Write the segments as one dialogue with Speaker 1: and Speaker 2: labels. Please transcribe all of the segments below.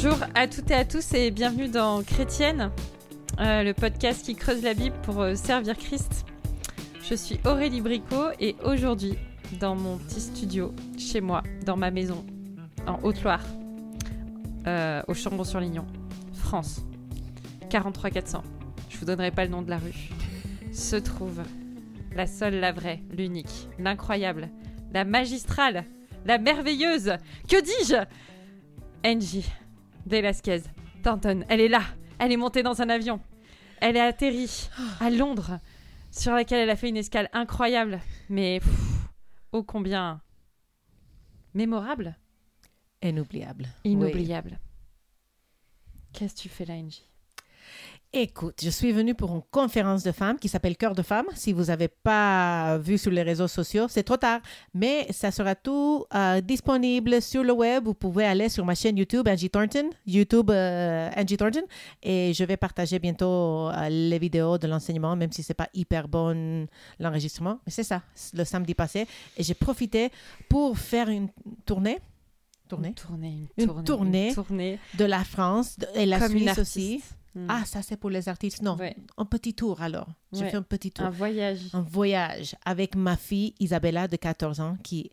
Speaker 1: Bonjour à toutes et à tous et bienvenue dans Chrétienne, euh, le podcast qui creuse la Bible pour euh, servir Christ. Je suis Aurélie Bricot et aujourd'hui, dans mon petit studio, chez moi, dans ma maison, en Haute-Loire, euh, au Chambon-sur-Lignon, France, 43 400, je vous donnerai pas le nom de la rue, se trouve la seule, la vraie, l'unique, l'incroyable, la magistrale, la merveilleuse, que dis-je Angie Velasquez Thornton, elle est là, elle est montée dans un avion, elle est atterrie à Londres, sur laquelle elle a fait une escale incroyable, mais pff, ô combien mémorable,
Speaker 2: Inoubliable. Oui.
Speaker 1: inoubliable. Qu'est-ce que tu fais là, Angie?
Speaker 2: Écoute, je suis venue pour une conférence de femmes qui s'appelle Cœur de femmes. Si vous n'avez pas vu sur les réseaux sociaux, c'est trop tard. Mais ça sera tout euh, disponible sur le web. Vous pouvez aller sur ma chaîne YouTube, Angie Thornton, YouTube euh, Angie Thornton. Et je vais partager bientôt euh, les vidéos de l'enseignement, même si c'est pas hyper bon l'enregistrement. Mais c'est ça, le samedi passé. Et j'ai profité pour faire une tournée. Tournée?
Speaker 1: Une tournée,
Speaker 2: Une
Speaker 1: une tournée,
Speaker 2: tournée.
Speaker 1: une tournée
Speaker 2: de la France de- et la
Speaker 1: comme une
Speaker 2: Suisse aussi.
Speaker 1: Hmm.
Speaker 2: Ah, ça c'est pour les artistes. Non,
Speaker 1: Ouais.
Speaker 2: un petit tour alors.
Speaker 1: Ouais.
Speaker 2: fait un petit tour.
Speaker 1: un voyage.
Speaker 2: Un voyage avec ma fille Isabella de 14 ans qui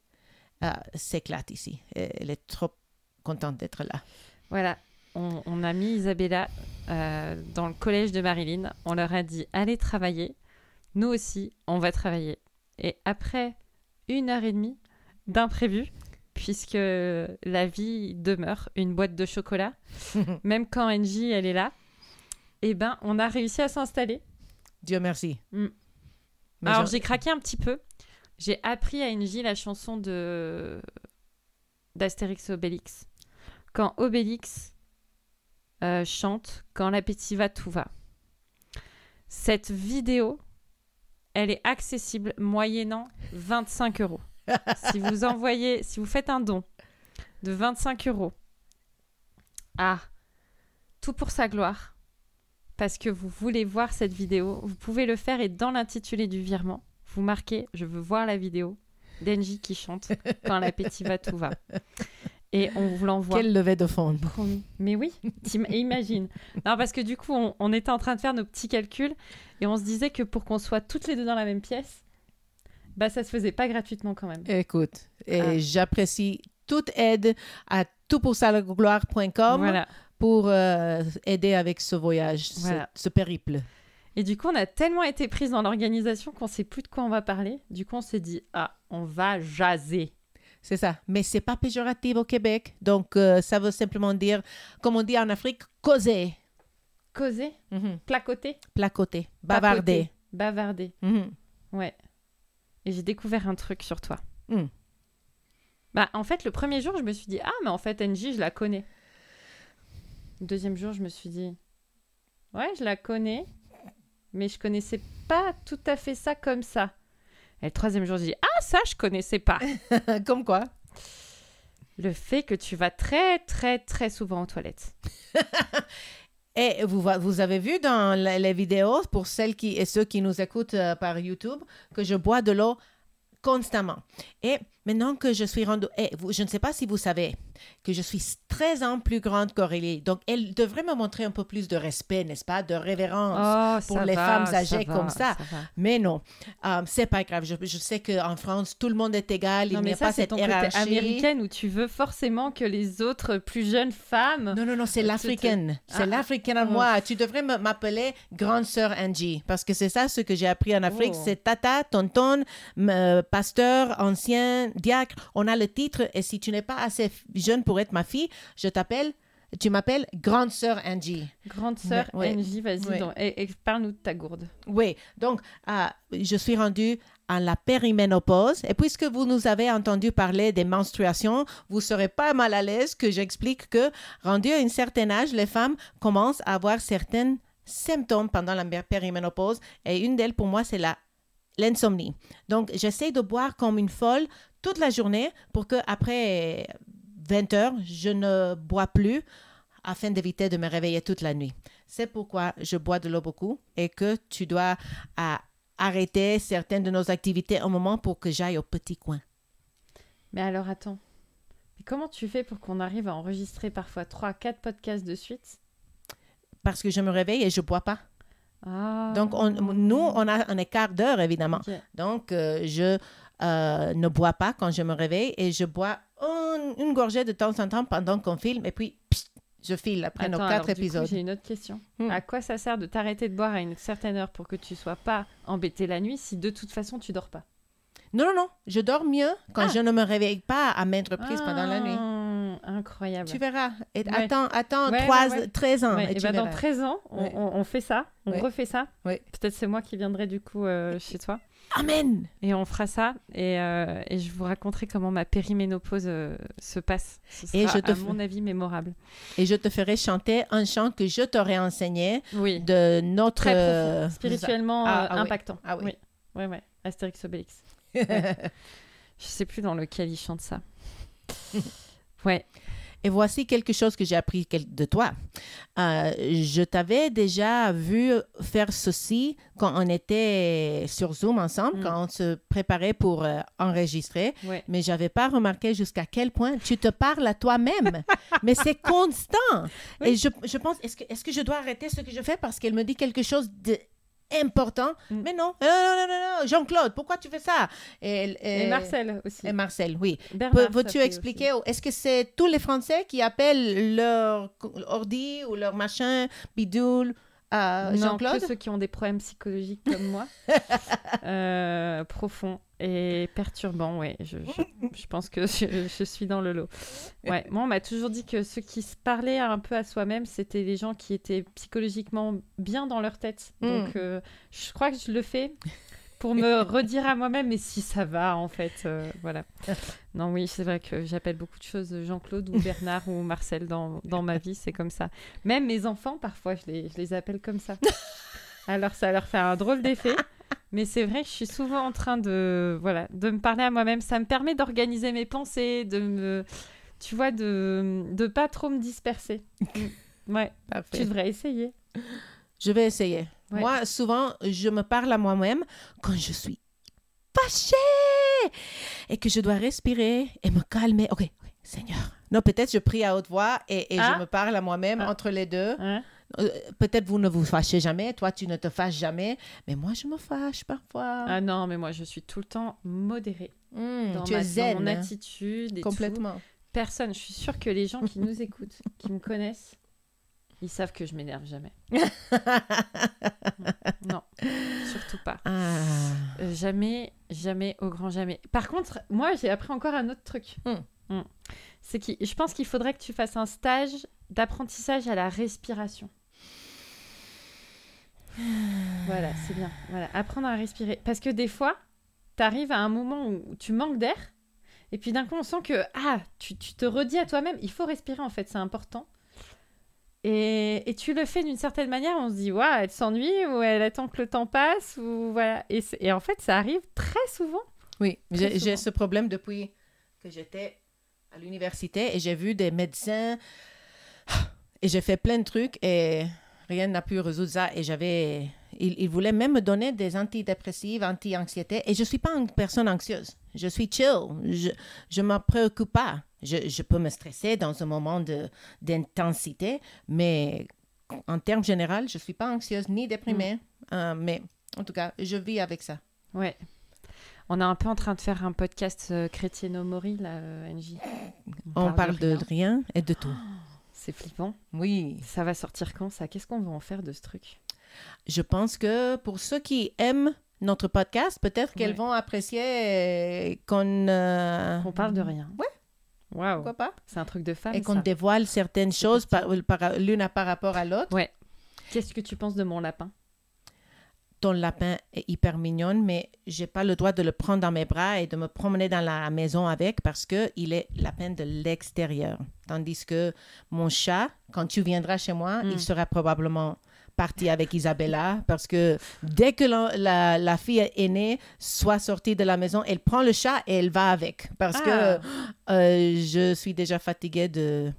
Speaker 2: euh, s'éclate ici. Elle est trop contente d'être là.
Speaker 1: Voilà, on, on a mis Isabella euh, dans le collège de Marilyn. On leur a dit allez travailler. Nous aussi, on va travailler. Et après une heure et demie d'imprévu, puisque la vie demeure une boîte de chocolat, même quand Angie elle est là, eh ben on a réussi à s'installer.
Speaker 2: Dieu merci.
Speaker 1: Mm. Alors j'ai craqué un petit peu. J'ai appris à Angie la chanson de d'Astérix Obélix. Quand Obélix euh, chante Quand l'appétit va, tout va. Cette vidéo, elle est accessible moyennant 25 euros. si vous envoyez, si vous faites un don de 25 euros à Tout pour sa gloire, parce que vous voulez voir cette vidéo, vous pouvez le faire et dans l'intitulé du virement, vous marquez Je veux voir la vidéo d'Engie qui chante Quand l'appétit va, tout va. Et on vous l'envoie.
Speaker 2: Quelle levée de fond.
Speaker 1: Promis. Mais oui, imagine. Non, parce que du coup, on, on était en train de faire nos petits calculs et on se disait que pour qu'on soit toutes les deux dans la même pièce, bah ça se faisait pas gratuitement quand même.
Speaker 2: Écoute, et
Speaker 1: Ah.
Speaker 2: j'apprécie toute aide à toutpoursagloire.com
Speaker 1: Voilà.
Speaker 2: Pour euh, aider avec ce voyage, ce-
Speaker 1: Voilà.
Speaker 2: ce, périple.
Speaker 1: Et du coup, on a tellement été prise dans l'organisation qu'on sait plus de quoi on va parler. Du coup, on s'est dit ah, on va jaser.
Speaker 2: C'est ça. Mais c'est pas péjoratif au Québec. Donc, euh, ça veut simplement dire, comme on dit en Afrique, causer.
Speaker 1: Causer,
Speaker 2: Mhm.
Speaker 1: placoter,
Speaker 2: Placoter, bavarder.
Speaker 1: bavarder.
Speaker 2: Mhm.
Speaker 1: Ouais. Et j'ai découvert un truc sur toi.
Speaker 2: Hmm.
Speaker 1: Bah, en fait, le premier jour, je me suis dit, ah, mais en fait, Angie, je la connais. Le deuxième jour, je me suis dit, ouais, je la connais, mais je connaissais pas tout à fait ça comme ça. Et le troisième jour, j'ai dit, ah, ça, je connaissais pas.
Speaker 2: Comme quoi?
Speaker 1: le fait que tu vas très, très, très souvent aux toilettes.
Speaker 2: Et vous, vous avez vu dans les vidéos, pour celles qui, et ceux qui nous écoutent euh, par YouTube, que je bois de l'eau constamment. Et maintenant que je suis rendue, vous- je ne sais pas si vous savez que je suis 13 ans plus grande qu'Aurélie. Donc, elle devrait me montrer un peu plus de respect, n'est-ce pas, de révérence.
Speaker 1: Oh,
Speaker 2: pour les
Speaker 1: va,
Speaker 2: femmes
Speaker 1: ça
Speaker 2: âgées
Speaker 1: va,
Speaker 2: comme ça. Mais non, euh, c'est pas grave. Je, je sais qu'en France, tout le monde est égal.
Speaker 1: Non,
Speaker 2: il n'y
Speaker 1: mais
Speaker 2: a
Speaker 1: ça,
Speaker 2: pas
Speaker 1: c'est
Speaker 2: cette
Speaker 1: ton côté
Speaker 2: hiérarchie.
Speaker 1: américaine où tu veux forcément que les autres plus jeunes femmes
Speaker 2: Non, non, non, c'est
Speaker 1: te-
Speaker 2: l'africaine. C'est
Speaker 1: Ah,
Speaker 2: l'africaine en
Speaker 1: oh.
Speaker 2: moi. Tu devrais me- m'appeler grande sœur Angie parce que c'est ça ce que j'ai appris en Afrique.
Speaker 1: Oh.
Speaker 2: C'est tata, tonton, euh, pasteur, ancien, diacre. On a le titre et si tu n'es pas assez jeune pour être ma fille, je t'appelle, tu m'appelles grande sœur Angie.
Speaker 1: Grande sœur
Speaker 2: Ouais.
Speaker 1: Angie, vas-y,
Speaker 2: Ouais.
Speaker 1: donc, et, et parle-nous de ta gourde.
Speaker 2: Oui, donc ah, je suis rendue à la périménopause. Et puisque vous nous avez entendu parler des menstruations, vous serez pas mal à l'aise que j'explique que, rendu à un certain âge, les femmes commencent à avoir certains symptômes pendant la périménopause. Et une d'elles, pour moi, c'est la l'insomnie. Donc, j'essaie de boire comme une folle toute la journée pour que après 20 heures, je ne bois plus afin d'éviter de me réveiller toute la nuit. C'est pourquoi je bois de l'eau beaucoup et que tu dois à, arrêter certaines de nos activités un moment pour que j'aille au petit coin.
Speaker 1: Mais alors attends, Mais comment tu fais pour qu'on arrive à enregistrer parfois 3 4 podcasts de suite?
Speaker 2: Parce que je me réveille et je bois pas.
Speaker 1: Ah.
Speaker 2: Donc, on- nous, on a un écart d'heure, évidemment. Donc, euh, je euh, ne bois pas quand je me réveille et je bois un- une gorgée de temps en temps pendant qu'on filme et puis pssst, je file après
Speaker 1: Attends,
Speaker 2: nos quatre épisodes.
Speaker 1: J'ai une autre question.
Speaker 2: Hmm.
Speaker 1: À quoi ça sert de t'arrêter de boire à une certaine heure pour que tu sois pas embêté la nuit si de toute façon tu dors pas?
Speaker 2: Non, non, non, je dors mieux quand
Speaker 1: Ah.
Speaker 2: je ne me réveille pas à maintes reprises pendant la nuit.
Speaker 1: Ah, Incroyable.
Speaker 2: Tu verras. Et
Speaker 1: Ouais.
Speaker 2: attends, attends,
Speaker 1: Ouais,
Speaker 2: trois-
Speaker 1: ouais, ouais.
Speaker 2: 13 ans. Et
Speaker 1: et
Speaker 2: tu
Speaker 1: ben dans
Speaker 2: verras.
Speaker 1: 13 ans, on, fait ça, on refait ça. Peut-être c'est moi qui viendrai du coup euh, chez toi.
Speaker 2: Amen.
Speaker 1: Et on fera ça et, euh, et je vous raconterai comment ma périménopause euh, se passe. Ce sera,
Speaker 2: Et je te
Speaker 1: à
Speaker 2: f-
Speaker 1: mon avis, mémorable.
Speaker 2: Et je te ferai chanter un chant que je t'aurais enseigné
Speaker 1: Oui.
Speaker 2: de notre...
Speaker 1: Très profond,
Speaker 2: euh,
Speaker 1: spirituellement
Speaker 2: Ah, ah oui.
Speaker 1: impactant.
Speaker 2: Ah oui.
Speaker 1: oui. Ouais. Astérix Obélix. Ouais. Je sais plus dans lequel il chante ça. ouais.
Speaker 2: Et voici quelque chose que j'ai appris de toi. Euh, je t'avais déjà vu faire ceci quand on était sur Zoom ensemble,
Speaker 1: Mm.
Speaker 2: quand on se préparait pour euh, enregistrer,
Speaker 1: Ouais.
Speaker 2: mais j'avais pas remarqué jusqu'à quel point tu te parles à toi-même. mais c'est constant.
Speaker 1: Oui.
Speaker 2: Et je, je pense, est-ce que, est-ce que je dois arrêter ce que je fais parce qu'elle me dit quelque chose de important.
Speaker 1: Mm.
Speaker 2: Mais non, non, non, non, Jean-Claude, pourquoi tu fais ça? Et, elle-
Speaker 1: Et
Speaker 2: et-
Speaker 1: Marcel aussi.
Speaker 2: Et Marcel, oui.
Speaker 1: Bernard,
Speaker 2: Peux-
Speaker 1: ça
Speaker 2: Veux-tu
Speaker 1: fait
Speaker 2: expliquer, est-ce que c'est tous les Français qui appellent leur ordi ou leur machin bidule à
Speaker 1: Non,
Speaker 2: Jean-Claude?
Speaker 1: que ceux qui ont des problèmes psychologiques comme moi, euh, profonds et perturbants, ouais. Je, je, je pense que je, je suis dans le lot. Ouais, moi, on m'a toujours dit que ceux qui se parlaient un peu à soi-même, c'était les gens qui étaient psychologiquement bien dans leur tête.
Speaker 2: Mm.
Speaker 1: Donc, euh, je crois que je le fais pour me redire à moi-même, mais si ça va, en fait, euh, voilà. Non, oui, c'est vrai que j'appelle beaucoup de choses Jean-Claude ou Bernard ou Marcel dans, dans ma vie, c'est comme ça. Même mes enfants, parfois, je les, je les appelle comme ça. Alors, ça leur fait un drôle d'effet. Mais c'est vrai que je suis souvent en train de, voilà, de me parler à moi-même. Ça me permet d'organiser mes pensées, de me, tu vois, de de pas trop me disperser. Mm. Ouais, tu
Speaker 2: Parfait.
Speaker 1: devrais essayer.
Speaker 2: Je vais essayer.
Speaker 1: Ouais.
Speaker 2: Moi, souvent, je me parle à moi-même quand je suis fâchée et que je dois respirer et me calmer. Ok, Seigneur. Non, peut-être je prie à haute voix et, et
Speaker 1: Ah.
Speaker 2: je me parle à moi-même
Speaker 1: Ah.
Speaker 2: entre les deux.
Speaker 1: Hein?
Speaker 2: Euh, peut-être vous ne vous fâchez jamais, toi tu ne te fâches jamais, mais moi je me fâche parfois.
Speaker 1: Ah non, mais moi, je suis tout le temps modérée
Speaker 2: Hmm,
Speaker 1: dans,
Speaker 2: tu
Speaker 1: ma,
Speaker 2: es
Speaker 1: dans mon attitude et tout.
Speaker 2: complètement.
Speaker 1: Personne. Je suis sûre que les gens qui nous écoutent, qui me connaissent, ils savent que je m'énerve jamais. non, surtout pas.
Speaker 2: Ah.
Speaker 1: Euh, jamais, jamais, au grand jamais. Par contre, moi, j'ai appris encore un autre truc.
Speaker 2: Hmm.
Speaker 1: Hmm. C'est que je pense qu'il faudrait que tu fasses un stage d'apprentissage à la respiration. voilà, c'est bien. Voilà, apprendre à respirer. Parce que des fois, tu arrives à un moment où tu manques d'air, et puis d'un coup, on sent que ah, tu, tu te redis à toi-même, il faut respirer en fait, c'est important. Et, et tu le fais d'une certaine manière, on se dit, waouh, elle s'ennuie ou elle attend que le temps passe, ou voilà. Et, et en fait, ça arrive très souvent.
Speaker 2: Oui, j'ai ce problème depuis que j'étais à l'université et j'ai vu des médecins et j'ai fait plein de trucs et rien n'a pu résoudre ça. Et j'avais. Ils, ils voulaient même me donner des antidépressifs, anti-anxiété. Et je ne suis pas une personne anxieuse. Je suis chill. Je ne me préoccupe pas. Je, je peux me stresser dans un moment d'intensité, mais en termes généraux, je ne suis pas anxieuse ni déprimée. Euh, mais en tout cas, je vis avec ça.
Speaker 1: Ouais. On est un peu en train de faire un podcast euh, chrétieno-mori, là, euh, NJ.
Speaker 2: On parle de
Speaker 1: rien.
Speaker 2: rien et de tout.
Speaker 1: C'est flippant.
Speaker 2: Oui.
Speaker 1: Ça va sortir quand, ça? Qu'est-ce qu'on va en faire de ce truc?
Speaker 2: Je pense que pour ceux qui aiment notre podcast, peut-être qu'elles
Speaker 1: Ouais.
Speaker 2: vont apprécier euh, qu'on... euh,
Speaker 1: On parle de rien.
Speaker 2: Ouais.
Speaker 1: Waouh.
Speaker 2: Pourquoi pas?
Speaker 1: C'est un truc de femme,
Speaker 2: et qu'on dévoile certaines choses par, par- l'une à par rapport à l'autre.
Speaker 1: Qu'est-ce que tu penses de mon lapin?
Speaker 2: Ton lapin est hyper mignonne, mais j'ai pas le droit de le prendre dans mes bras et de me promener dans la maison avec parce que il est lapin de l'extérieur. Tandis que mon chat, quand tu viendras chez moi,
Speaker 1: Mm.
Speaker 2: il sera probablement parti avec Isabella parce que dès que la, la, la fille est née, soit sortie de la maison, elle prend le chat et elle va avec parce
Speaker 1: Ah.
Speaker 2: que euh, je suis déjà fatiguée de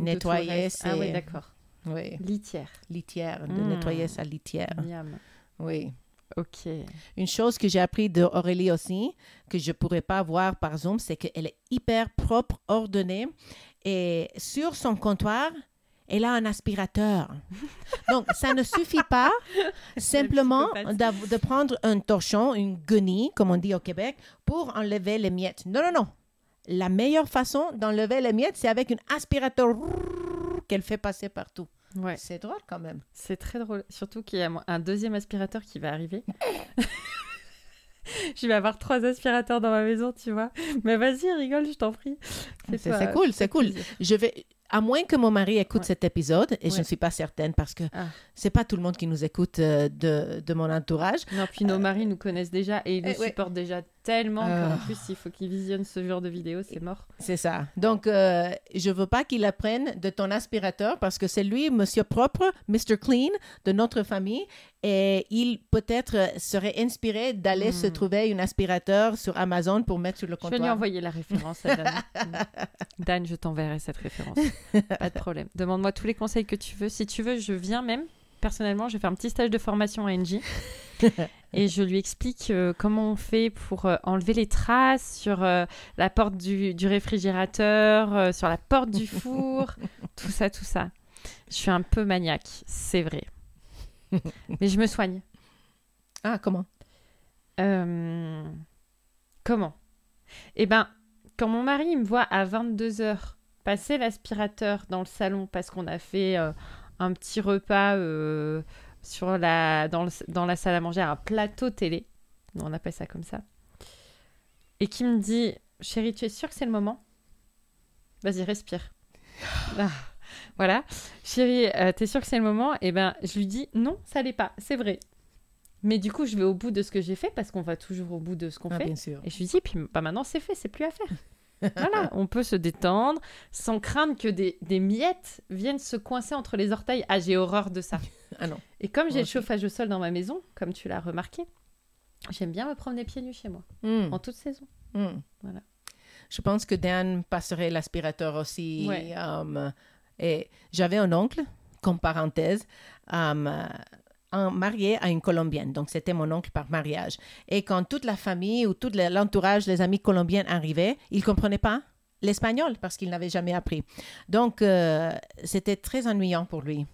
Speaker 2: nettoyer
Speaker 1: reste. Ah
Speaker 2: ses-
Speaker 1: oui, d'accord.
Speaker 2: oui,
Speaker 1: Litière.
Speaker 2: litière, de
Speaker 1: Mm.
Speaker 2: nettoyer sa litière.
Speaker 1: Miam.
Speaker 2: Oui.
Speaker 1: Ok.
Speaker 2: Une chose que j'ai appris de Aurélie aussi, que je pourrais pas voir par Zoom, c'est qu'elle est hyper propre, ordonnée. Et sur son comptoir, elle a un aspirateur. Donc, ça ne suffit pas simplement de prendre un torchon, une guenille, comme on dit au Québec, pour enlever les miettes. Non, non, non. La meilleure façon d'enlever les miettes, c'est avec un aspirateur qu'elle fait passer partout.
Speaker 1: Ouais.
Speaker 2: C'est drôle quand même.
Speaker 1: C'est très drôle. Surtout qu'il y a un deuxième aspirateur qui va arriver. je vais avoir trois aspirateurs dans ma maison, tu vois. Mais vas-y, rigole, je t'en prie.
Speaker 2: C'est cool, c'est cool. Je vais, à moins que mon mari écoute
Speaker 1: Ouais.
Speaker 2: cet épisode, et je ne suis pas certaine parce que
Speaker 1: Ah.
Speaker 2: c'est pas tout le monde qui nous écoute euh, de, de mon entourage.
Speaker 1: Non, puis nos maris nous connaissent déjà et ils nous
Speaker 2: Euh, ouais.
Speaker 1: supportent déjà tellement
Speaker 2: Ah.
Speaker 1: qu'en plus, il faut qu'ils visionnent ce genre de vidéo, c'est mort.
Speaker 2: C'est ça. Donc, euh, je veux pas qu'il apprenne de ton aspirateur parce que c'est lui, monsieur propre, Mr. Clean de notre famille. Et il peut-être euh, serait inspiré d'aller
Speaker 1: Hmm.
Speaker 2: se trouver un aspirateur sur Amazon pour mettre sur le
Speaker 1: Je vais
Speaker 2: comptoir.
Speaker 1: lui envoyer la référence à Dan. Dan, je t'enverrai cette référence. Pas de problème. Demande-moi tous les conseils que tu veux. Si tu veux, je viens même. Personnellement, je faire un petit stage de formation à NJ. et je lui explique euh, comment on fait pour euh, enlever les traces sur euh, la porte du, du réfrigérateur, sur la porte du four, tout ça, tout ça. Je suis un peu maniaque, c'est vrai. Mais je me soigne.
Speaker 2: Ah, comment?
Speaker 1: Comment? Eh ben, quand mon mari il me voit à 22h passer l'aspirateur dans le salon parce qu'on a fait euh, un petit repas euh, sur la, dans, le- dans la salle à manger, un plateau télé, on appelle ça comme ça, et qui me dit Chérie, tu es sûre que c'est le moment? Vas-y, respire. Ah, voilà. Chérie, euh, t'es sûre que c'est le moment? Eh ben, je lui dis Non, ça l'est pas, c'est vrai. Mais du coup, je vais au bout de ce que j'ai fait parce qu'on va toujours au bout de ce qu'on
Speaker 2: Ah,
Speaker 1: fait.
Speaker 2: bien sûr.
Speaker 1: Et je lui dis, puis bah, maintenant c'est fait, c'est plus à faire. Voilà, on peut se détendre sans craindre que des, des miettes viennent se coincer entre les orteils. Ah, j'ai horreur de ça.
Speaker 2: Ah non.
Speaker 1: Et comme j'ai le chauffage au sol dans ma maison, comme tu l'as remarqué, j'aime bien me promener pieds nus chez moi,
Speaker 2: Hmm,
Speaker 1: en toute saison.
Speaker 2: hmm.
Speaker 1: Voilà.
Speaker 2: Je pense que Dan passerait l'aspirateur aussi.
Speaker 1: Ouais.
Speaker 2: um, et j'avais un oncle, comme parenthèse, um, un- marié à une Colombienne. Donc, c'était mon oncle par mariage. Et quand toute la famille ou tout le- l'entourage, les amis colombiens arrivaient, ils ne comprenaient pas l'espagnol parce qu'il n'avait jamais appris. Donc, euh, c'était très ennuyant pour lui.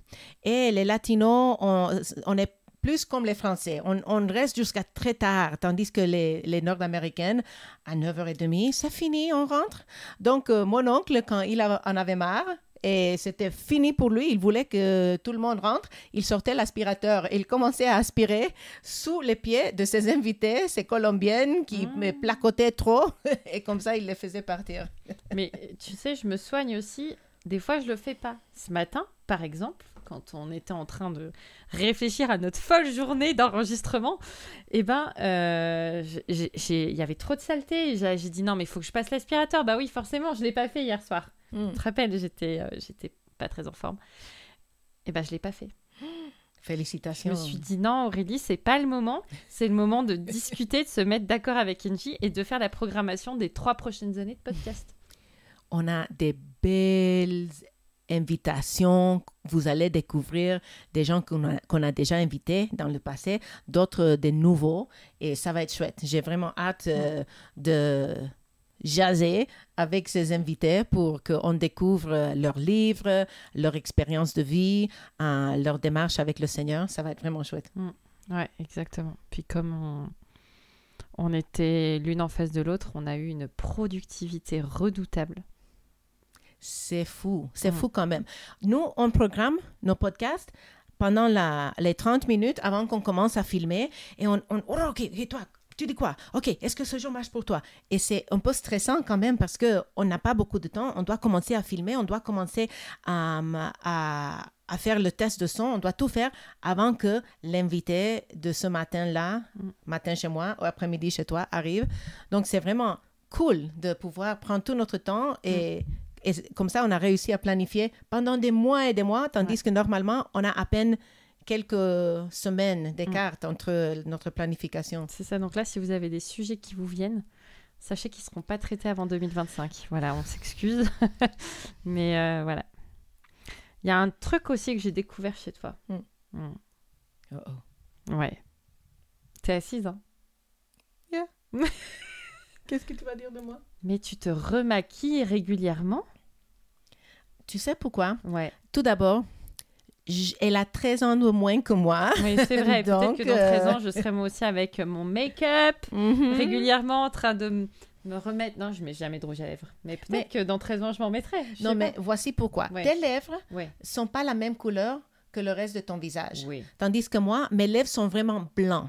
Speaker 2: Et les latinos, on, est plus comme les Français. On, reste jusqu'à très tard, tandis que les, les Nord-Américaines, à 9h30, c'est fini, on rentre. Donc, euh, mon oncle, quand il en avait marre, et c'était fini pour lui, il voulait que tout le monde rentre, il sortait l'aspirateur et il commençait à aspirer sous les pieds de ses invités, ces Colombiennes qui
Speaker 1: Ah.
Speaker 2: me placotaient trop, et comme ça, il les faisait partir.
Speaker 1: Mais tu sais, je me soigne aussi. Des fois, je le fais pas. Ce matin, par exemple, quand on était en train de réfléchir à notre folle journée d'enregistrement, eh ben, euh, il y avait trop de saleté. J'ai j'ai dit non, mais il faut que je passe l'aspirateur. Bah oui, forcément, je l'ai pas fait hier soir.
Speaker 2: Hmm.
Speaker 1: Tu te rappelles, j'étais, euh, j'étais pas très en forme. Et ben, je l'ai pas fait. Je
Speaker 2: Félicitations.
Speaker 1: me suis dit non, Aurélie, c'est pas le moment. C'est le moment de discuter, de se mettre d'accord avec Angie et de faire la programmation des trois prochaines années de podcast.
Speaker 2: on a des belles invitations. Vous allez découvrir des gens qu'on a, déjà invités dans le passé, d'autres des nouveaux, et ça va être chouette. J'ai vraiment hâte euh, de jaser avec ces invités pour qu'on découvre leurs livres, leur expérience de vie, euh, leur démarche avec le Seigneur. Ça va être vraiment chouette.
Speaker 1: Ouais, exactement. Puis comme on, on était l'une en face de l'autre, on a eu une productivité redoutable.
Speaker 2: C'est fou, c'est
Speaker 1: Mm.
Speaker 2: fou quand même. Nous, on programme nos podcasts pendant la, les 30 minutes avant qu'on commence à filmer et on, on oh, ok, et toi, tu dis quoi? Ok, est-ce que ce jour marche pour toi? Et c'est un peu stressant quand même parce qu'on n'a pas beaucoup de temps. On doit commencer à filmer, on doit commencer à, à, à faire le test de son, on doit tout faire avant que l'invité de ce matin-là,
Speaker 1: Mm.
Speaker 2: matin chez moi ou après-midi chez toi, arrive. Donc c'est vraiment cool de pouvoir prendre tout notre temps et, comme ça, on a réussi à planifier pendant des mois et des mois, tandis que normalement, on a à peine quelques semaines d'écart entre notre planification.
Speaker 1: C'est ça. Donc là, si vous avez des sujets qui vous viennent, sachez qu'ils ne seront pas traités avant 2025. Voilà, on s'excuse. Mais euh, voilà. Il y a un truc aussi que j'ai découvert chez toi.
Speaker 2: Mm.
Speaker 1: Mm.
Speaker 2: Oh, oh.
Speaker 1: Ouais. T'es assise, hein
Speaker 2: Qu'est-ce que tu vas dire de moi?
Speaker 1: Mais tu te remaquilles régulièrement
Speaker 2: Tu sais pourquoi?
Speaker 1: Ouais.
Speaker 2: Tout d'abord, elle a 13 ans de moins que moi.
Speaker 1: Oui, c'est vrai. Peut-être
Speaker 2: Donc,
Speaker 1: que dans
Speaker 2: euh,
Speaker 1: 13 ans, je serai moi aussi avec mon make-up,
Speaker 2: Mhm.
Speaker 1: régulièrement en train de me remettre. Non, je mets jamais de rouge à lèvres. Mais peut-être que dans 13 ans, je m'en mettrai. Je
Speaker 2: Non, mais
Speaker 1: pas.
Speaker 2: voici pourquoi.
Speaker 1: Ouais.
Speaker 2: Tes lèvres
Speaker 1: Ouais.
Speaker 2: sont pas la même couleur que le reste de ton visage.
Speaker 1: Oui.
Speaker 2: Tandis que moi, mes lèvres sont vraiment blancs.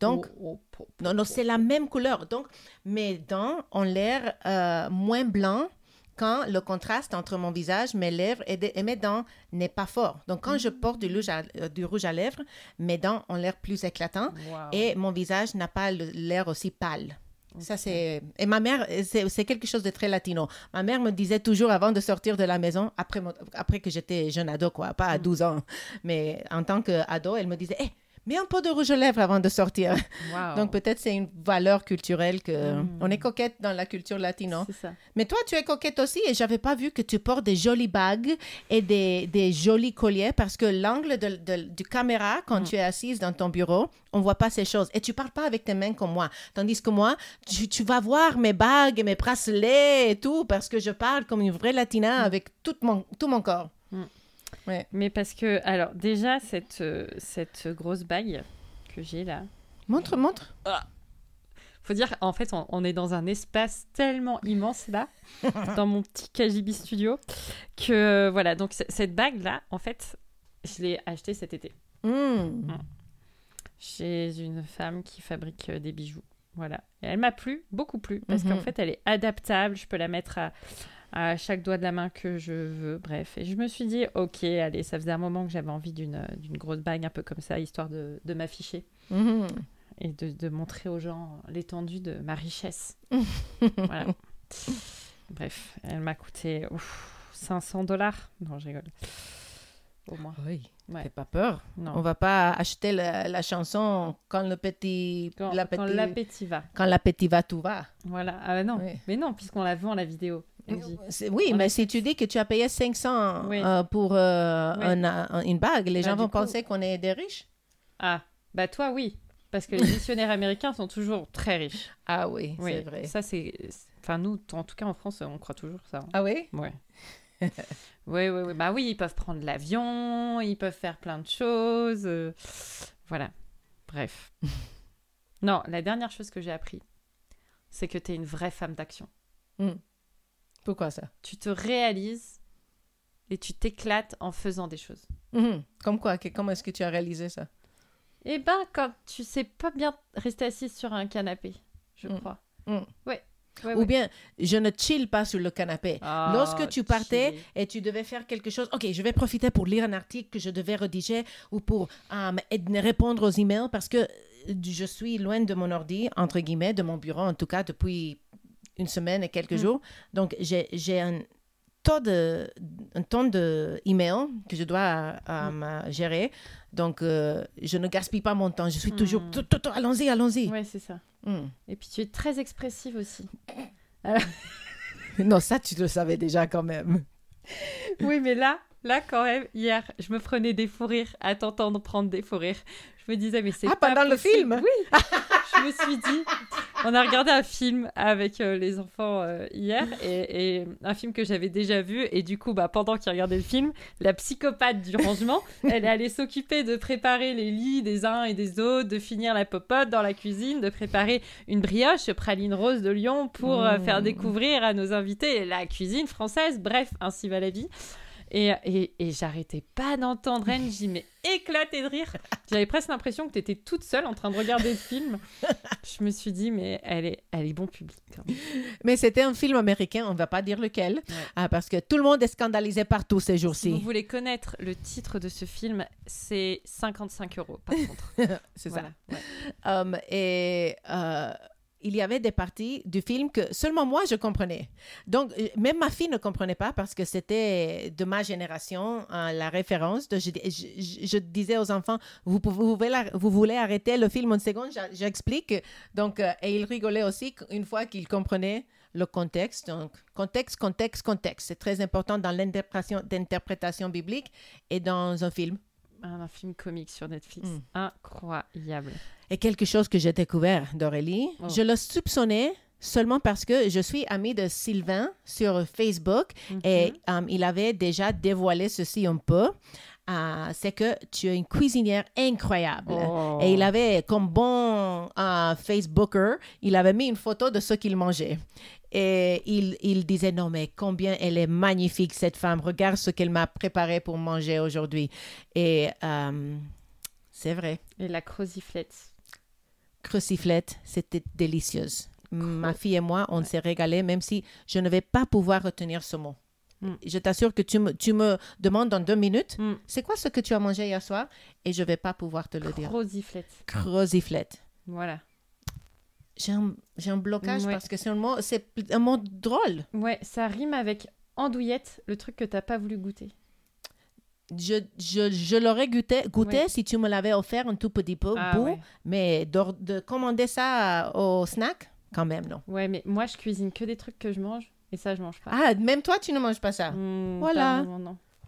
Speaker 2: Donc,
Speaker 1: Oh, oh, oh,
Speaker 2: non, non, c'est la même couleur. Donc, mes dents ont l'air euh, moins blancs quand le contraste entre mon visage, mes lèvres et, de- et mes dents n'est pas fort. Donc, quand je porte du rouge, à, euh, du rouge à lèvres, mes dents ont l'air plus éclatants
Speaker 1: Wow.
Speaker 2: et mon visage n'a pas l'air aussi pâle. Ça, c'est... Et ma mère, c'est quelque chose de très latino. Ma mère me disait toujours avant de sortir de la maison, après, mon- après que j'étais jeune ado, quoi, pas à 12 ans, mais en tant qu'ado, elle me disait, hé, mets un peu de rouge à lèvres avant de sortir.
Speaker 1: Wow.
Speaker 2: Donc peut-être c'est une valeur culturelle que
Speaker 1: Mm.
Speaker 2: on est coquette dans la culture latino.
Speaker 1: Ça.
Speaker 2: Mais toi, tu es coquette aussi et j'avais pas vu que tu portes des jolies bagues et des, des jolis colliers parce que l'angle de, de- du caméra, quand
Speaker 1: Mm.
Speaker 2: tu es assise dans ton bureau, on voit pas ces choses. Et tu parles pas avec tes mains comme moi. Tandis que moi, tu, tu vas voir mes bagues et mes bracelets et tout parce que je parle comme une vraie latina avec tout mon, tout mon corps.
Speaker 1: Mais parce que, alors, déjà, cette, euh, cette grosse bague que j'ai là,
Speaker 2: Montre, montre.
Speaker 1: faut dire, en fait, on, on est dans un espace tellement immense là, dans mon petit KGB studio, que voilà, donc cette bague là, en fait, je l'ai achetée cet été
Speaker 2: Mm.
Speaker 1: chez une femme qui fabrique euh, des bijoux. Voilà. Et elle m'a plu, beaucoup plu, parce qu'en fait, elle est adaptable, je peux la mettre à, à chaque doigt de la main que je veux, bref. Et je me suis dit, ok, allez, ça faisait un moment que j'avais envie d'une d'une grosse bague un peu comme ça, histoire de, de m'afficher.
Speaker 2: Mhm.
Speaker 1: et de, de montrer aux gens l'étendue de ma richesse. voilà. Bref, elle m'a coûté ouf, 500 dollars. Non, je rigole. Au moins.
Speaker 2: Oui.
Speaker 1: Ouais.
Speaker 2: Fais pas peur.
Speaker 1: Non.
Speaker 2: On va pas acheter la, la chanson quand le petit,
Speaker 1: Quand, l'appétit va.
Speaker 2: quand l'appétit va, tout va.
Speaker 1: Voilà. Ah bah non.
Speaker 2: Oui.
Speaker 1: Mais non, puisqu'on la vend la vidéo.
Speaker 2: Oui, mais si tu dis que tu as payé 500
Speaker 1: Oui.
Speaker 2: euh, pour euh,
Speaker 1: Oui.
Speaker 2: un- un- une bague, les
Speaker 1: Bah,
Speaker 2: gens vont
Speaker 1: coup-
Speaker 2: penser qu'on est des riches.
Speaker 1: Ah, bah toi, oui. Parce que les missionnaires américains sont toujours très riches.
Speaker 2: Ah oui,
Speaker 1: Oui,
Speaker 2: c'est vrai.
Speaker 1: Ça, c'est. Enfin, nous, en tout cas en France, on croit toujours ça. hein.
Speaker 2: Ah oui?
Speaker 1: Ouais. oui, oui, oui. Bah oui, ils peuvent prendre l'avion, ils peuvent faire plein de choses. euh, Voilà. Bref. non, la dernière chose que j'ai appris, c'est que tu es une vraie femme d'action.
Speaker 2: Pourquoi ça?
Speaker 1: Tu te réalises et tu t'éclates en faisant des choses.
Speaker 2: Mhm. Comme quoi? Que- comment est-ce que tu as réalisé ça?
Speaker 1: Eh ben, quand tu sais pas bien rester assise sur un canapé, je
Speaker 2: Mm.
Speaker 1: crois.
Speaker 2: Mm.
Speaker 1: Ouais. Ouais,
Speaker 2: Ou
Speaker 1: ouais.
Speaker 2: bien, je ne chill pas sur le canapé.
Speaker 1: Ah,
Speaker 2: Lorsque tu partais et tu devais faire quelque chose, ok, je vais profiter pour lire un article que je devais rédiger ou pour euh, répondre aux emails parce que euh, je suis loin de mon ordi, entre guillemets, de mon bureau, en tout cas depuis une semaine et quelques
Speaker 1: Mm.
Speaker 2: jours. Donc, j'ai un tas de un ton de emails que je dois euh, me gérer. Donc, euh, je ne gaspille pas mon temps. Je suis toujours,
Speaker 1: Mm.
Speaker 2: allons-y, allons-y.
Speaker 1: Ouais, c'est ça.
Speaker 2: Mm.
Speaker 1: Et puis tu es très expressive aussi.
Speaker 2: Non, ça, tu le savais déjà quand même.
Speaker 1: Oui, mais là, là quand même, hier, je me prenais des fous rires à t'entendre prendre des fous rires. Je me disais, mais c'est
Speaker 2: Ah,
Speaker 1: pas
Speaker 2: pendant le film
Speaker 1: Oui. je me suis dit, on a regardé un film avec euh, les enfants euh, hier et, et un film que j'avais déjà vu et du coup, bah, pendant qu'ils regardaient le film, la psychopathe du rangement, elle est allée s'occuper de préparer les lits des uns et des autres, de finir la popote dans la cuisine, de préparer une brioche praline rose de Lyon pour euh,
Speaker 2: Mmh.
Speaker 1: faire découvrir à nos invités la cuisine française. Bref, ainsi va la vie. Et, et, et j'arrêtais pas d'entendre j'y mais éclaté de rire. J'avais presque l'impression que tu étais toute seule en train de regarder le film. Je me suis dit, mais elle est, elle est bon public. hein.
Speaker 2: Mais c'était un film américain, on ne va pas dire lequel, ah, parce que tout le monde est scandalisé partout ces
Speaker 1: Si
Speaker 2: jours-ci.
Speaker 1: vous voulez connaître le titre de ce film, c'est 55 euros par contre.
Speaker 2: C'est
Speaker 1: Voilà, ouais.
Speaker 2: ça. Um, et euh, il y avait des parties du film que seulement moi je comprenais. Donc, euh, même ma fille ne comprenait pas parce que c'était de ma génération euh, la référence. Je, disais aux enfants, vous, pouvez- vous, voulez, arrêter le film une seconde, j'explique. Donc, euh, et ils rigolaient aussi une fois qu'ils comprenaient le contexte. Donc, contexte, contexte, contexte. C'est très important dans l'interprétation biblique et dans un film.
Speaker 1: Un film comique sur Netflix.
Speaker 2: Mm.
Speaker 1: Incroyable.
Speaker 2: Et quelque chose que j'ai découvert d'Aurélie,
Speaker 1: Oh.
Speaker 2: je le soupçonnais seulement parce que je suis amie de Sylvain sur Facebook et
Speaker 1: Mhm.
Speaker 2: euh, il avait déjà dévoilé ceci un peu. Euh, c'est que tu es une cuisinière incroyable.
Speaker 1: Oh.
Speaker 2: Et il avait, comme bon euh, Facebooker, il avait mis une photo de ce qu'il mangeait. Et il, il disait, non, mais combien elle est magnifique, cette femme. Regarde ce qu'elle m'a préparé pour manger aujourd'hui. Et euh, c'est vrai.
Speaker 1: Et la croziflette.
Speaker 2: Cruciflette, c'était délicieuse. Ma fille et moi, on s'est régalés, même si je ne vais pas pouvoir retenir ce mot.
Speaker 1: Mm.
Speaker 2: Je t'assure que tu me, tu me demandes dans deux minutes,
Speaker 1: Mm.
Speaker 2: c'est quoi ce que tu as mangé hier soir? Et je ne vais pas pouvoir te le dire.
Speaker 1: Croziflette.
Speaker 2: Croziflette.
Speaker 1: Voilà.
Speaker 2: J'ai un, j'ai un blocage
Speaker 1: Ouais.
Speaker 2: parce que c'est un mot, c'est un mot drôle.
Speaker 1: Ouais, ça rime avec andouillette, le truc que t'as pas voulu goûter.
Speaker 2: Je, je, je l'aurais goûté, goûté
Speaker 1: Ouais.
Speaker 2: si tu me l'avais offert un tout petit peu,
Speaker 1: Ah
Speaker 2: bout,
Speaker 1: ouais.
Speaker 2: mais d'or- de commander ça au snack, quand même, non.
Speaker 1: Ouais, mais moi, je cuisine que des trucs que je mange, et ça, je mange pas.
Speaker 2: Ah, même toi, tu ne manges pas ça?
Speaker 1: Hmm,
Speaker 2: Voilà.
Speaker 1: pas non.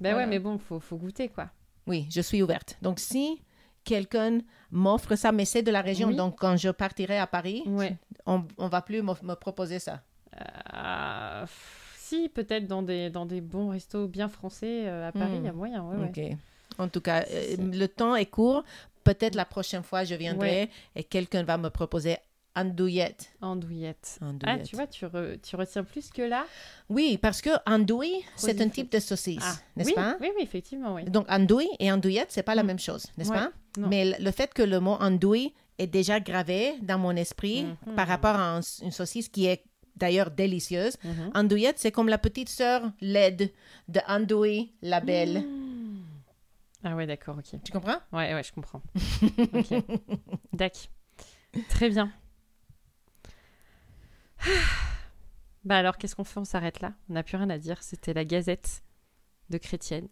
Speaker 1: Bah
Speaker 2: Voilà.
Speaker 1: ouais, mais bon, faut, faut goûter, quoi.
Speaker 2: Oui, je suis ouverte. Donc, si quelqu'un m'offre ça, mais c'est de la région,
Speaker 1: Oui.
Speaker 2: donc quand je partirai à Paris, on ne va plus me, proposer ça.
Speaker 1: Euh, si, peut-être dans des, dans des bons restos bien français euh, à Paris, il
Speaker 2: Hmm.
Speaker 1: y a moyen, ouais, ouais.
Speaker 2: Ok. En tout cas, euh, le temps est court. Peut-être la prochaine fois, je viendrai
Speaker 1: Ouais.
Speaker 2: et quelqu'un va me proposer andouillette.
Speaker 1: Andouillette. Ah,
Speaker 2: Andouillette.
Speaker 1: tu vois, tu, re- tu retiens plus que là?
Speaker 2: Oui, parce que andouille, c'est un type de saucisse,
Speaker 1: Ah,
Speaker 2: n'est-ce
Speaker 1: oui,
Speaker 2: pas?
Speaker 1: Oui, oui, effectivement, oui.
Speaker 2: Donc, andouille et andouillette, c'est pas la
Speaker 1: Mm.
Speaker 2: même chose, n'est-ce pas?
Speaker 1: Non.
Speaker 2: Mais le- fait que le mot andouille est déjà gravé dans mon esprit
Speaker 1: Mhm.
Speaker 2: par rapport à un- une saucisse qui est d'ailleurs délicieuse,
Speaker 1: Mhm.
Speaker 2: andouillette, c'est comme la petite sœur laide de andouille la belle.
Speaker 1: Mmh. Ah ouais, d'accord, ok.
Speaker 2: Tu comprends?
Speaker 1: Ouais, ouais, je comprends. ok. Dac. Très bien. Bah alors, qu'est-ce qu'on fait? On s'arrête là. On n'a plus rien à dire. C'était la Gazette de Chrétienne.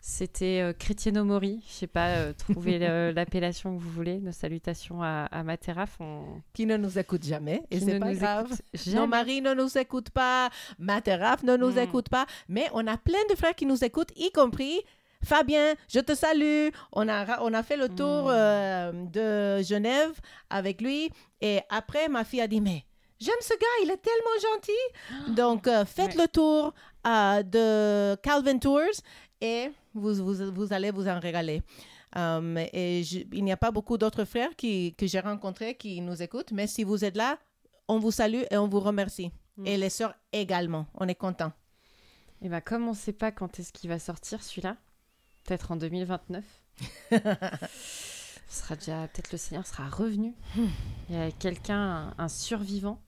Speaker 1: C'était euh, Mori. Je sais pas, euh, trouvez le- l'appellation que vous voulez. Nos salutations à, à Materaf. On...
Speaker 2: Qui ne nous écoute jamais, et c'est
Speaker 1: ne
Speaker 2: pas
Speaker 1: nous
Speaker 2: grave.
Speaker 1: écoute
Speaker 2: Nos maris ne nous écoutent pas, Materaf ne nous
Speaker 1: Mm.
Speaker 2: écoute pas, mais on a plein de frères qui nous écoutent, y compris Fabien, je te salue. On a, on a fait le tour
Speaker 1: Mm.
Speaker 2: euh, de Genève avec lui, et après, ma fille a dit, mais j'aime ce gars, il est tellement gentil. Donc, euh, faites
Speaker 1: Ouais.
Speaker 2: le tour euh, de Calvin Tours, et vous, vous, vous allez vous en régaler. Um, et je- il n'y a pas beaucoup d'autres frères qui, que j'ai rencontrés qui nous écoutent, mais si vous êtes là, on vous salue et on vous remercie.
Speaker 1: Mm.
Speaker 2: Et les sœurs également, on est contents.
Speaker 1: Et bah, comme on sait pas quand est-ce qu'il va sortir celui-là, peut-être en 2029. Ce sera déjà peut-être le Seigneur sera revenu. Il y a quelqu'un, un, un survivant,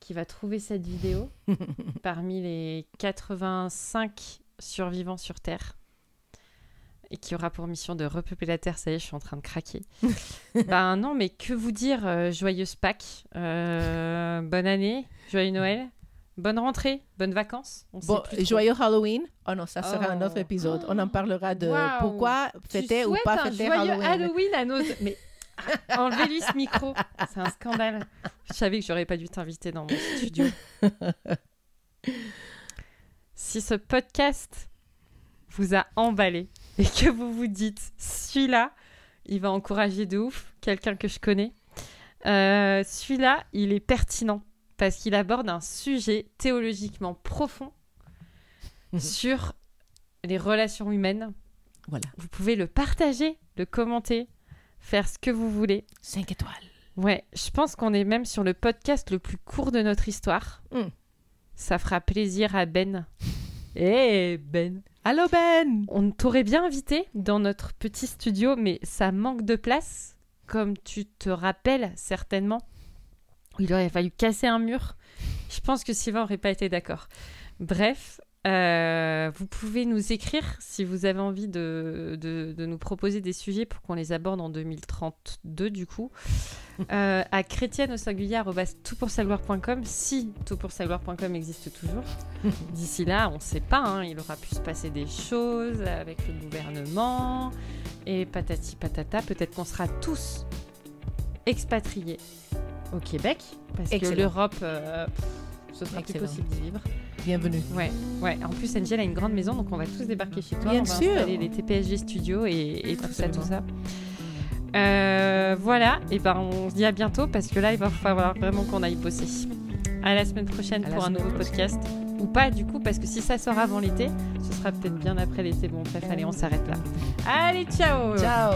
Speaker 1: qui va trouver cette vidéo parmi les 85 survivants sur Terre et qui aura pour mission de repeupler la Terre. Ça y est, je suis en train de craquer. ben non, mais que vous dire euh, Joyeuse Pâques, euh, bonne année, joyeux Noël, bonne rentrée, bonnes vacances. On sait
Speaker 2: Bon,
Speaker 1: plus
Speaker 2: joyeux Halloween. Oh non, ça sera un
Speaker 1: Oh.
Speaker 2: autre épisode. On en parlera de
Speaker 1: Waouh.
Speaker 2: pourquoi fêter ou pas fêter
Speaker 1: joyeux
Speaker 2: Halloween.
Speaker 1: Halloween à nos... Mais enlevez-lui ce micro. C'est un scandale. Je savais que j'aurais pas dû t'inviter dans mon studio. si ce podcast vous a emballé et que vous vous dites, celui-là, il va encourager de ouf quelqu'un que je connais, euh, celui-là, il est pertinent parce qu'il aborde un sujet théologiquement profond
Speaker 2: Mhm.
Speaker 1: sur les relations humaines.
Speaker 2: Voilà,
Speaker 1: Vous pouvez le partager, le commenter, faire ce que vous voulez.
Speaker 2: 5 étoiles.
Speaker 1: Ouais, je pense qu'on est même sur le podcast le plus court de notre histoire.
Speaker 2: Mm.
Speaker 1: Ça fera plaisir à Ben. Eh Ben
Speaker 2: Allô Ben
Speaker 1: On t'aurait bien invité dans notre petit studio, mais ça manque de place, comme tu te rappelles certainement. Il aurait fallu casser un mur. Je pense que Sylvain n'aurait pas été d'accord. Bref, euh, vous pouvez nous écrire si vous avez envie de, de- de nous proposer des sujets pour qu'on les aborde en 2032 du coup. Euh, à chrétienne au singulier arobase toutpoursagloire.com si toutpoursagloire.com existe toujours. D'ici là, on ne sait pas, hein, il aura pu se passer des choses avec le gouvernement et patati patata. Peut-être qu'on sera tous expatriés au Québec parce que l'Europe, euh, ce sera
Speaker 2: Excellent.
Speaker 1: plus possible d'y vivre.
Speaker 2: Bienvenue.
Speaker 1: Ouais, ouais. En plus, Angel a une grande maison, donc on va tous débarquer chez toi.
Speaker 2: Bien
Speaker 1: on va
Speaker 2: sûr.
Speaker 1: installer les TPSG Studios et, et tout ça, tout ça. Euh, voilà, et ben on se dit à bientôt parce que là il va falloir vraiment qu'on aille bosser. À la semaine prochaine
Speaker 2: À
Speaker 1: pour un nouveau
Speaker 2: prochaine.
Speaker 1: podcast. Ou pas du coup, parce que si ça sort avant l'été, ce sera peut-être bien après l'été. Bon, bref, allez, on s'arrête là. Allez, ciao
Speaker 2: Ciao